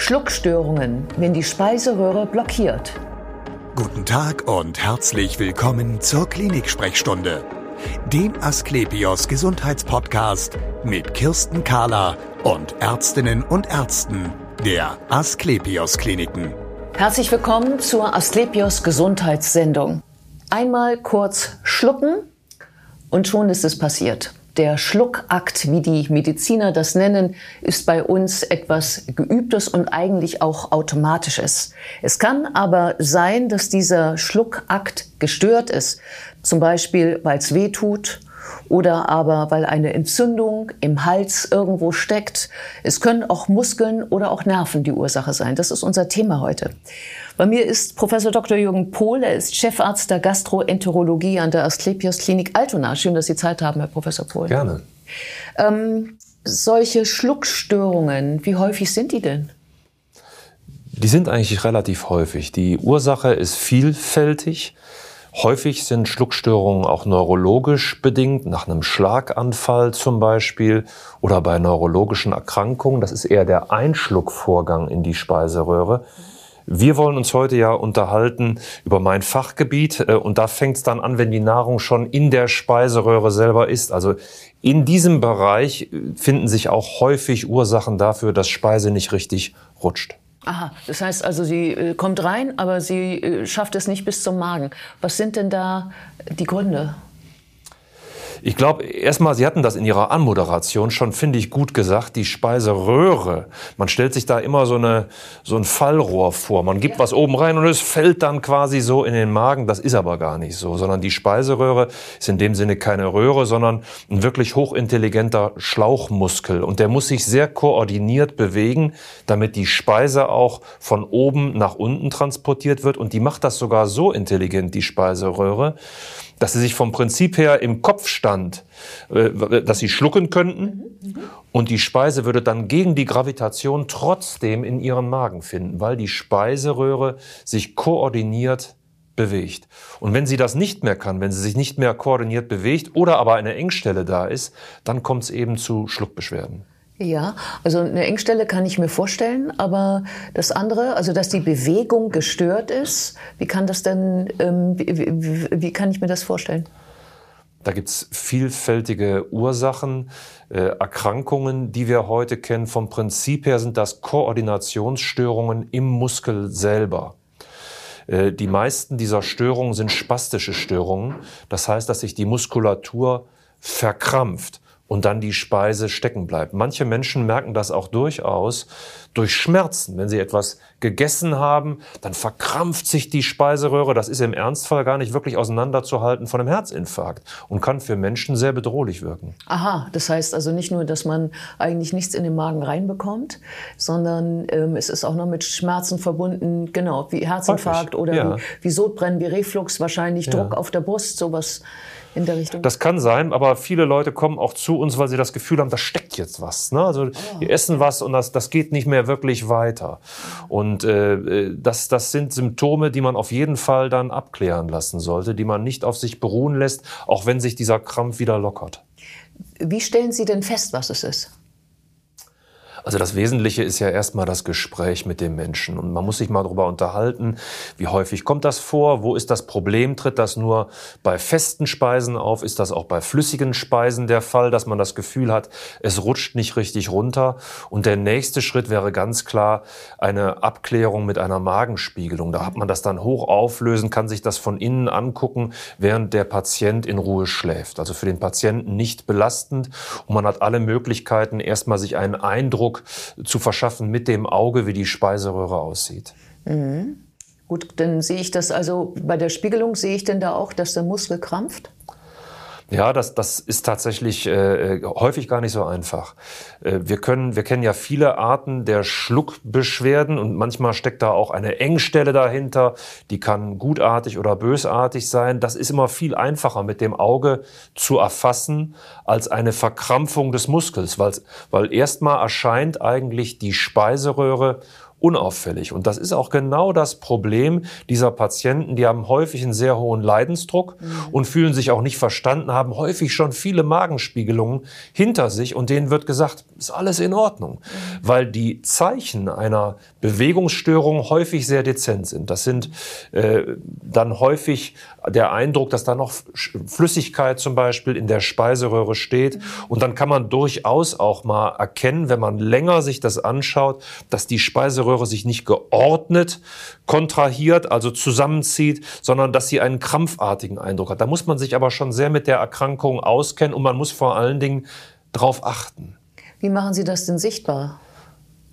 Schluckstörungen, wenn die Speiseröhre blockiert. Guten Tag und herzlich willkommen zur Klinik-Sprechstunde, dem Asklepios Gesundheitspodcast mit Kirsten Kahler und Ärztinnen und Ärzten der Asklepios Kliniken. Herzlich willkommen zur Asklepios Gesundheitssendung. Einmal kurz schlucken und schon ist es passiert. Der Schluckakt, wie die Mediziner das nennen, ist bei uns etwas Geübtes und eigentlich auch Automatisches. Es kann aber sein, dass dieser Schluckakt gestört ist, zum Beispiel weil es weh tut oder aber weil eine Entzündung im Hals irgendwo steckt. Es können auch Muskeln oder auch Nerven die Ursache sein. Das ist unser Thema heute. Bei mir ist Professor Dr. Jürgen Pohl. Er ist Chefarzt der Gastroenterologie an der Asklepios Klinik Altona. Schön, dass Sie Zeit haben, Herr Professor Pohl. Gerne. Ähm, solche Schluckstörungen, wie häufig sind die denn? Die sind eigentlich relativ häufig. Die Ursache ist vielfältig. Häufig sind Schluckstörungen auch neurologisch bedingt, nach einem Schlaganfall zum Beispiel oder bei neurologischen Erkrankungen. Das ist eher der Einschluckvorgang in die Speiseröhre. Wir wollen uns heute ja unterhalten über mein Fachgebiet äh, und da fängt es dann an, wenn die Nahrung schon in der Speiseröhre selber ist. Also in diesem Bereich äh, finden sich auch häufig Ursachen dafür, dass Speise nicht richtig rutscht. Aha, das heißt also, sie äh, kommt rein, aber sie äh, schafft es nicht bis zum Magen. Was sind denn da die Gründe? Ich glaube, erstmal, Sie hatten das in Ihrer Anmoderation schon, finde ich, gut gesagt, die Speiseröhre. Man stellt sich da immer so, eine, so ein Fallrohr vor. Man gibt ja. was oben rein und es fällt dann quasi so in den Magen. Das ist aber gar nicht so, sondern die Speiseröhre ist in dem Sinne keine Röhre, sondern ein wirklich hochintelligenter Schlauchmuskel. Und der muss sich sehr koordiniert bewegen, damit die Speise auch von oben nach unten transportiert wird. Und die macht das sogar so intelligent, die Speiseröhre, dass sie sich vom Prinzip her im Kopf stand, äh, dass sie schlucken könnten und die Speise würde dann gegen die Gravitation trotzdem in ihren Magen finden, weil die Speiseröhre sich koordiniert bewegt. Und wenn sie das nicht mehr kann, wenn sie sich nicht mehr koordiniert bewegt oder aber eine Engstelle da ist, dann kommt es eben zu Schluckbeschwerden. Ja, also eine Engstelle kann ich mir vorstellen, aber das andere, also dass die Bewegung gestört ist, wie kann das denn, ähm, wie, wie, wie, kann ich mir das vorstellen? Da gibt es vielfältige Ursachen, äh, Erkrankungen, die wir heute kennen. Vom Prinzip her sind das Koordinationsstörungen im Muskel selber. Äh, die meisten dieser Störungen sind spastische Störungen. Das heißt, dass sich die Muskulatur verkrampft und dann die Speise stecken bleibt. Manche Menschen merken das auch durchaus durch Schmerzen. Wenn sie etwas gegessen haben, dann verkrampft sich die Speiseröhre. Das ist im Ernstfall gar nicht wirklich auseinanderzuhalten von einem Herzinfarkt und kann für Menschen sehr bedrohlich wirken. Aha, das heißt also nicht nur, dass man eigentlich nichts in den Magen reinbekommt, sondern ähm, es ist auch noch mit Schmerzen verbunden, genau, wie Herzinfarkt Häufig, oder ja. wie, wie Sodbrennen, wie Reflux, wahrscheinlich ja. Druck auf der Brust, sowas in der Richtung? Das kann sein, aber viele Leute kommen auch zu uns, weil sie das Gefühl haben, da steckt jetzt was. Ne? Also oh, wir essen was und das, das geht nicht mehr wirklich weiter. Und äh, das, das sind Symptome, die man auf jeden Fall dann abklären lassen sollte, die man nicht auf sich beruhen lässt, auch wenn sich dieser Krampf wieder lockert. Wie stellen Sie denn fest, was es ist? Also das Wesentliche ist ja erstmal das Gespräch mit dem Menschen. Und man muss sich mal darüber unterhalten, wie häufig kommt das vor, wo ist das Problem, tritt das nur bei festen Speisen auf, ist das auch bei flüssigen Speisen der Fall, dass man das Gefühl hat, es rutscht nicht richtig runter. Und der nächste Schritt wäre ganz klar eine Abklärung mit einer Magenspiegelung. Da hat man das dann hoch auflösen, kann sich das von innen angucken, während der Patient in Ruhe schläft. Also für den Patienten nicht belastend. Und man hat alle Möglichkeiten, erstmal sich einen Eindruck Eindruck zu verschaffen mit dem Auge, wie die Speiseröhre aussieht. Mhm. Gut, dann sehe ich das also bei der Spiegelung, sehe ich denn da auch, dass der Muskel krampft? Ja, das, das ist tatsächlich äh, häufig gar nicht so einfach. Äh, wir, können, wir kennen ja viele Arten der Schluckbeschwerden und manchmal steckt da auch eine Engstelle dahinter, die kann gutartig oder bösartig sein. Das ist immer viel einfacher mit dem Auge zu erfassen als eine Verkrampfung des Muskels, weil, weil erstmal erscheint eigentlich die Speiseröhre unauffällig. Und das ist auch genau das Problem dieser Patienten. Die haben häufig einen sehr hohen Leidensdruck mhm. und fühlen sich auch nicht verstanden, haben häufig schon viele Magenspiegelungen hinter sich und denen wird gesagt, ist alles in Ordnung, mhm. weil die Zeichen einer Bewegungsstörung häufig sehr dezent sind. Das sind äh, dann häufig der Eindruck, dass da noch Flüssigkeit zum Beispiel in der Speiseröhre steht. Und dann kann man durchaus auch mal erkennen, wenn man länger sich das anschaut, dass die Speiseröhre sich nicht geordnet kontrahiert, also zusammenzieht, sondern dass sie einen krampfartigen Eindruck hat. Da muss man sich aber schon sehr mit der Erkrankung auskennen und man muss vor allen Dingen darauf achten. Wie machen Sie das denn sichtbar,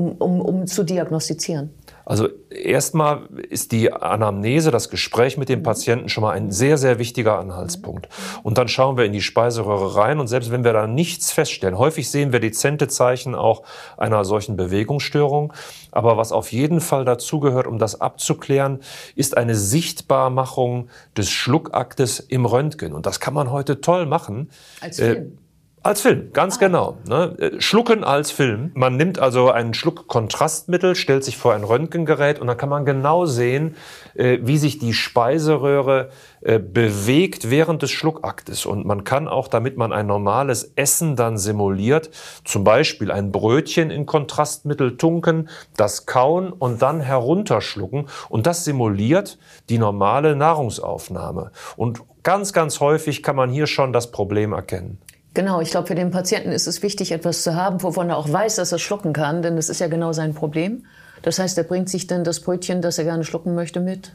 um, um, um zu diagnostizieren? Also erstmal ist die Anamnese, das Gespräch mit dem Patienten schon mal ein sehr, sehr wichtiger Anhaltspunkt. Und dann schauen wir in die Speiseröhre rein und selbst wenn wir da nichts feststellen, häufig sehen wir dezente Zeichen auch einer solchen Bewegungsstörung. Aber was auf jeden Fall dazugehört, um das abzuklären, ist eine Sichtbarmachung des Schluckaktes im Röntgen. Und das kann man heute toll machen. Als Film. Äh, als Film, ganz ah. genau. Ne? Äh, schlucken als Film. Man nimmt also einen Schluck Kontrastmittel, stellt sich vor ein Röntgengerät und dann kann man genau sehen, äh, wie sich die Speiseröhre äh, bewegt während des Schluckaktes. Und man kann auch, damit man ein normales Essen dann simuliert, zum Beispiel ein Brötchen in Kontrastmittel tunken, das kauen und dann herunterschlucken. Und das simuliert die normale Nahrungsaufnahme. Und ganz, ganz häufig kann man hier schon das Problem erkennen. Genau, ich glaube, für den Patienten ist es wichtig, etwas zu haben, wovon er auch weiß, dass er schlucken kann, denn das ist ja genau sein Problem. Das heißt, er bringt sich dann das Brötchen, das er gerne schlucken möchte, mit.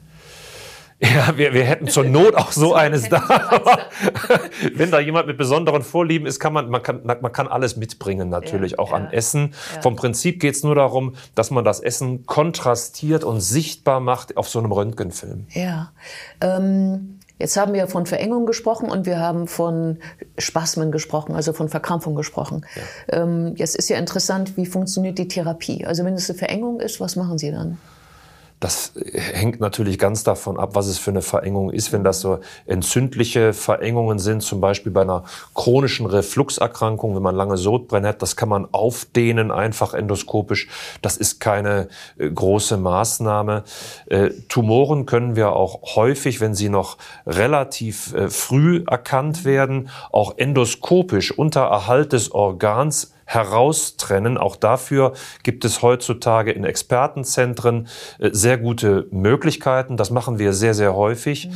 Ja, wir, wir hätten zur Not auch so eines da. Aber wenn da jemand mit besonderen Vorlieben ist, kann man, man kann, man kann alles mitbringen, natürlich, ja, auch ja, an Essen. Ja. Vom Prinzip geht es nur darum, dass man das Essen kontrastiert und sichtbar macht auf so einem Röntgenfilm. Ja. Ähm Jetzt haben wir von Verengung gesprochen und wir haben von Spasmen gesprochen, also von Verkrampfung gesprochen. Ja. Ähm, jetzt ist ja interessant, wie funktioniert die Therapie? Also wenn es eine Verengung ist, was machen Sie dann? Das hängt natürlich ganz davon ab, was es für eine Verengung ist. Wenn das so entzündliche Verengungen sind, zum Beispiel bei einer chronischen Refluxerkrankung, wenn man lange Sodbrennen hat, das kann man aufdehnen, einfach endoskopisch. Das ist keine äh, große Maßnahme. Äh, Tumoren können wir auch häufig, wenn sie noch relativ äh, früh erkannt werden, auch endoskopisch unter Erhalt des Organs heraustrennen. Auch dafür gibt es heutzutage in Expertenzentren äh, sehr gute Möglichkeiten. Das machen wir sehr, sehr häufig. Mhm.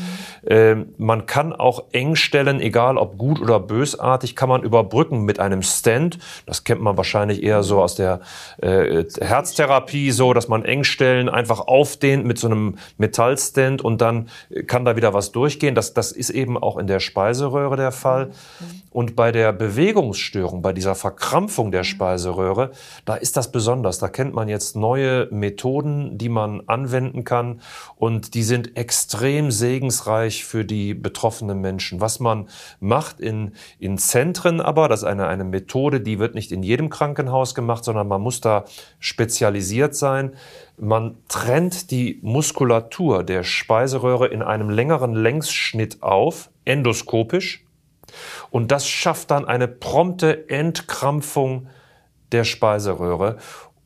Ähm, man kann auch Engstellen, egal ob gut oder bösartig, kann man überbrücken mit einem Stand. Das kennt man wahrscheinlich eher so aus der äh, Herztherapie, so dass man Engstellen einfach aufdehnt mit so einem Metallstand und dann kann da wieder was durchgehen. Das, das ist eben auch in der Speiseröhre der Fall. Mhm. Und bei der Bewegungsstörung, bei dieser Verkrampfung der Speiseröhre, da ist das besonders. Da kennt man jetzt neue Methoden, die man anwenden kann und die sind extrem segensreich für die betroffenen Menschen. Was man macht in, in Zentren aber, das ist eine, eine Methode, die wird nicht in jedem Krankenhaus gemacht, sondern man muss da spezialisiert sein. Man trennt die Muskulatur der Speiseröhre in einem längeren Längsschnitt auf, endoskopisch und das schafft dann eine prompte Entkrampfung der Speiseröhre.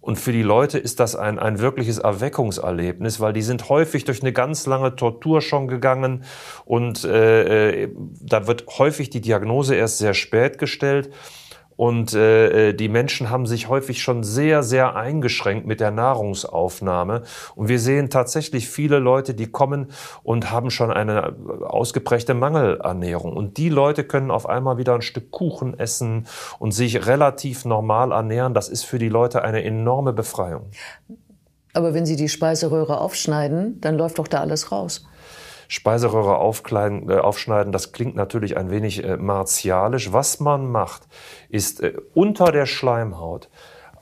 Und für die Leute ist das ein, ein wirkliches Erweckungserlebnis, weil die sind häufig durch eine ganz lange Tortur schon gegangen und äh, äh da wird häufig die Diagnose erst sehr spät gestellt. Und äh, äh, die Menschen haben sich häufig schon sehr, sehr eingeschränkt mit der Nahrungsaufnahme. Und wir sehen tatsächlich viele Leute, die kommen und haben schon eine ausgeprägte Mangelernährung. Und die Leute können auf einmal wieder ein Stück Kuchen essen und sich relativ normal ernähren. Das ist für die Leute eine enorme Befreiung. Aber wenn Sie die Speiseröhre aufschneiden, dann läuft doch da alles raus. Speiseröhre aufkleiden, äh, aufschneiden, das klingt natürlich ein wenig äh, martialisch. Was man macht, ist äh, unter der Schleimhaut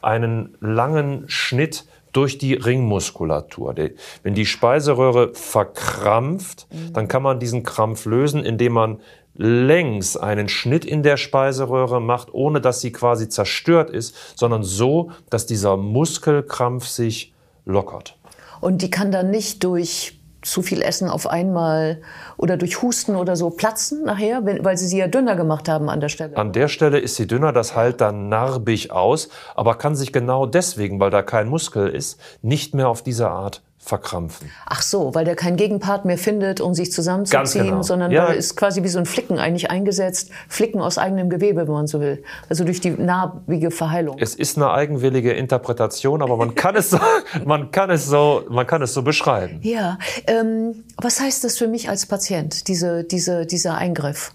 einen langen Schnitt durch die Ringmuskulatur. Wenn die Speiseröhre verkrampft, mhm. dann kann man diesen Krampf lösen, indem man längs einen Schnitt in der Speiseröhre macht, ohne dass sie quasi zerstört ist, sondern so, dass dieser Muskelkrampf sich lockert. Und die kann dann nicht durch zu viel Essen auf einmal oder durch Husten oder so platzen nachher, wenn, weil sie sie ja dünner gemacht haben an der Stelle? An der Stelle ist sie dünner, das heilt dann narbig aus, aber kann sich genau deswegen, weil da kein Muskel ist, nicht mehr auf diese Art verkrampfen. Ach so, weil der keinen Gegenpart mehr findet, um sich zusammenzuziehen, genau. sondern ja. ist quasi wie so ein Flicken eigentlich eingesetzt, Flicken aus eigenem Gewebe, wenn man so will. Also durch die narbige Verheilung. Es ist eine eigenwillige Interpretation, aber man kann es so, man kann es so, man kann es so beschreiben. Ja, ähm, was heißt das für mich als Patient, diese, diese, dieser Eingriff?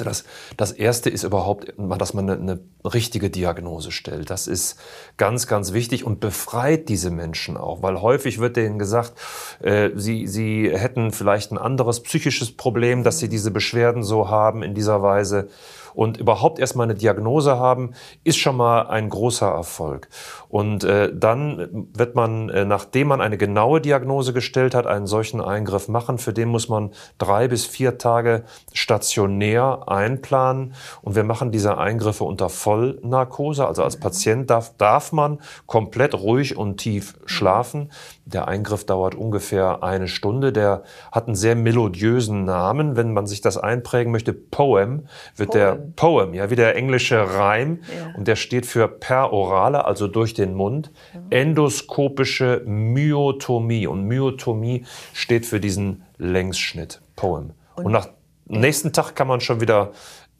Also das, das Erste ist überhaupt, dass man eine, eine, richtige Diagnose stellt. Das ist ganz, ganz wichtig und befreit diese Menschen auch, weil häufig wird denen gesagt, äh, sie, sie hätten vielleicht ein anderes psychisches Problem, dass sie diese Beschwerden so haben in dieser Weise. Und überhaupt erstmal eine Diagnose haben, ist schon mal ein großer Erfolg. Und äh, dann wird man, äh, nachdem man eine genaue Diagnose gestellt hat, einen solchen Eingriff machen. Für den muss man drei bis vier Tage stationär einplanen. Und wir machen diese Eingriffe unter Vollnarkose. Also als Patient darf, darf man komplett ruhig und tief schlafen. Der Eingriff dauert ungefähr eine Stunde. Der hat einen sehr melodiösen Namen. Wenn man sich das einprägen möchte, Poem, wird Poem. der Poem, ja, wie der englische Reim. Ja. Und der steht für perorale, also durch den Mund. Endoskopische Myotomie. Und Myotomie steht für diesen Längsschnitt. Poem. Und, und nach nächsten Tag kann man schon wieder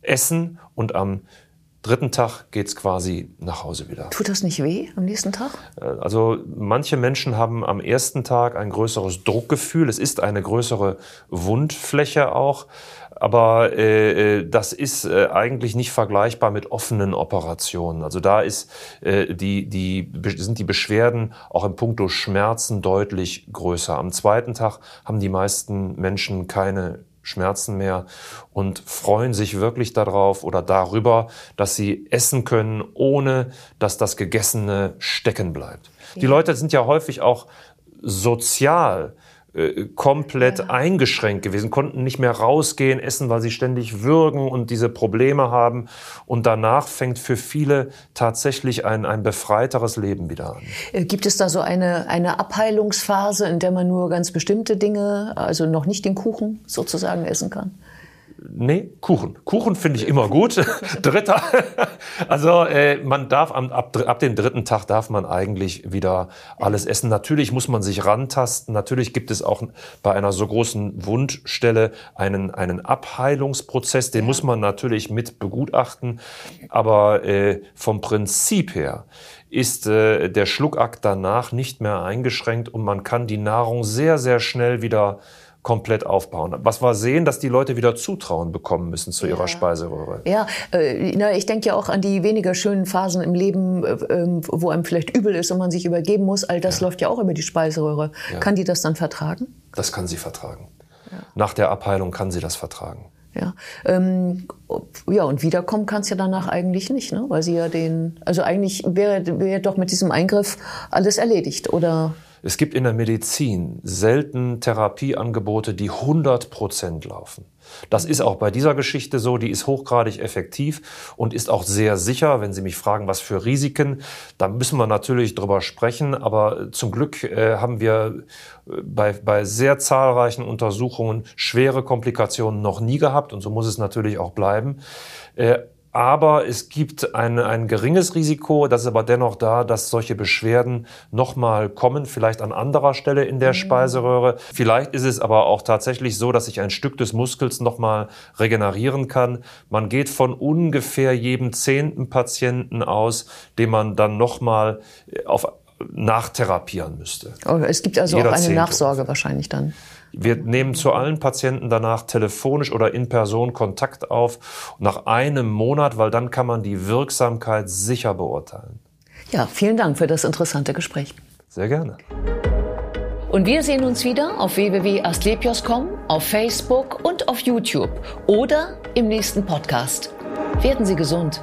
essen und am dritten Tag geht es quasi nach Hause wieder. Tut das nicht weh am nächsten Tag? Äh, also manche Menschen haben am ersten Tag ein größeres Druckgefühl. Es ist eine größere Wundfläche auch. Aber äh, äh, das ist äh, eigentlich nicht vergleichbar mit offenen Operationen. Also da ist, äh, die, die, sind die Beschwerden auch im Punkto Schmerzen deutlich größer. Am zweiten Tag haben die meisten Menschen keine Schmerzen mehr und freuen sich wirklich darauf oder darüber, dass sie essen können, ohne dass das Gegessene stecken bleibt. Ja. Die Leute sind ja häufig auch sozial äh, komplett ja. eingeschränkt gewesen, konnten nicht mehr rausgehen, essen, weil sie ständig würgen und diese Probleme haben. Und danach fängt für viele tatsächlich ein, ein befreiteres Leben wieder an. Äh, gibt es da so eine, eine Abheilungsphase, in der man nur ganz bestimmte Dinge, also noch nicht den Kuchen sozusagen essen kann? Nee, Kuchen. Kuchen finde ich immer gut. Dritter. Also äh, man darf am, ab, ab dem dritten Tag darf man eigentlich wieder alles essen. Natürlich muss man sich rantasten. Natürlich gibt es auch bei einer so großen Wundstelle einen, einen Abheilungsprozess. Den muss man natürlich mit begutachten. Aber äh, vom Prinzip her ist äh, der Schluckakt danach nicht mehr eingeschränkt und man kann die Nahrung sehr, sehr schnell wieder komplett aufbauen. Was wir sehen, dass die Leute wieder Zutrauen bekommen müssen zu ja. ihrer Speiseröhre. Ja, äh, na, ich denke ja auch an die weniger schönen Phasen im Leben, äh, ähm, wo einem vielleicht übel ist und man sich übergeben muss. All das ja. läuft ja auch über die Speiseröhre. Ja. Kann die das dann vertragen? Das kann sie vertragen. Nach der Abheilung kann sie das vertragen. Ja, ähm, ja und wiederkommen kann es ja danach eigentlich nicht, ne? weil sie ja den, also eigentlich wäre, wäre doch mit diesem Eingriff alles erledigt, oder? Es gibt in der Medizin selten Therapieangebote, die 100 Prozent laufen. Das ist auch bei dieser Geschichte so, die ist hochgradig effektiv und ist auch sehr sicher. Wenn Sie mich fragen, was für Risiken, da müssen wir natürlich drüber sprechen. Aber zum Glück äh, haben wir äh, bei, bei sehr zahlreichen Untersuchungen schwere Komplikationen noch nie gehabt und so muss es natürlich auch bleiben. Äh, aber es gibt ein, ein geringes Risiko, das ist aber dennoch da, dass solche Beschwerden nochmal kommen, vielleicht an anderer Stelle in der mhm. Speiseröhre. Vielleicht ist es aber auch tatsächlich so, dass sich ein Stück des Muskels nochmal regenerieren kann. Man geht von ungefähr jedem zehnten Patienten aus, den man dann nochmal auf nachtherapieren müsste. Oh, es gibt also Jeder auch eine Nachsorge wahrscheinlich dann. Wir nehmen zu allen Patienten danach telefonisch oder in Person Kontakt auf nach einem Monat, weil dann kann man die Wirksamkeit sicher beurteilen. Ja, vielen Dank für das interessante Gespräch. Sehr gerne. Und wir sehen uns wieder auf www.astlepios.com, auf Facebook und auf YouTube oder im nächsten Podcast. Werden Sie gesund.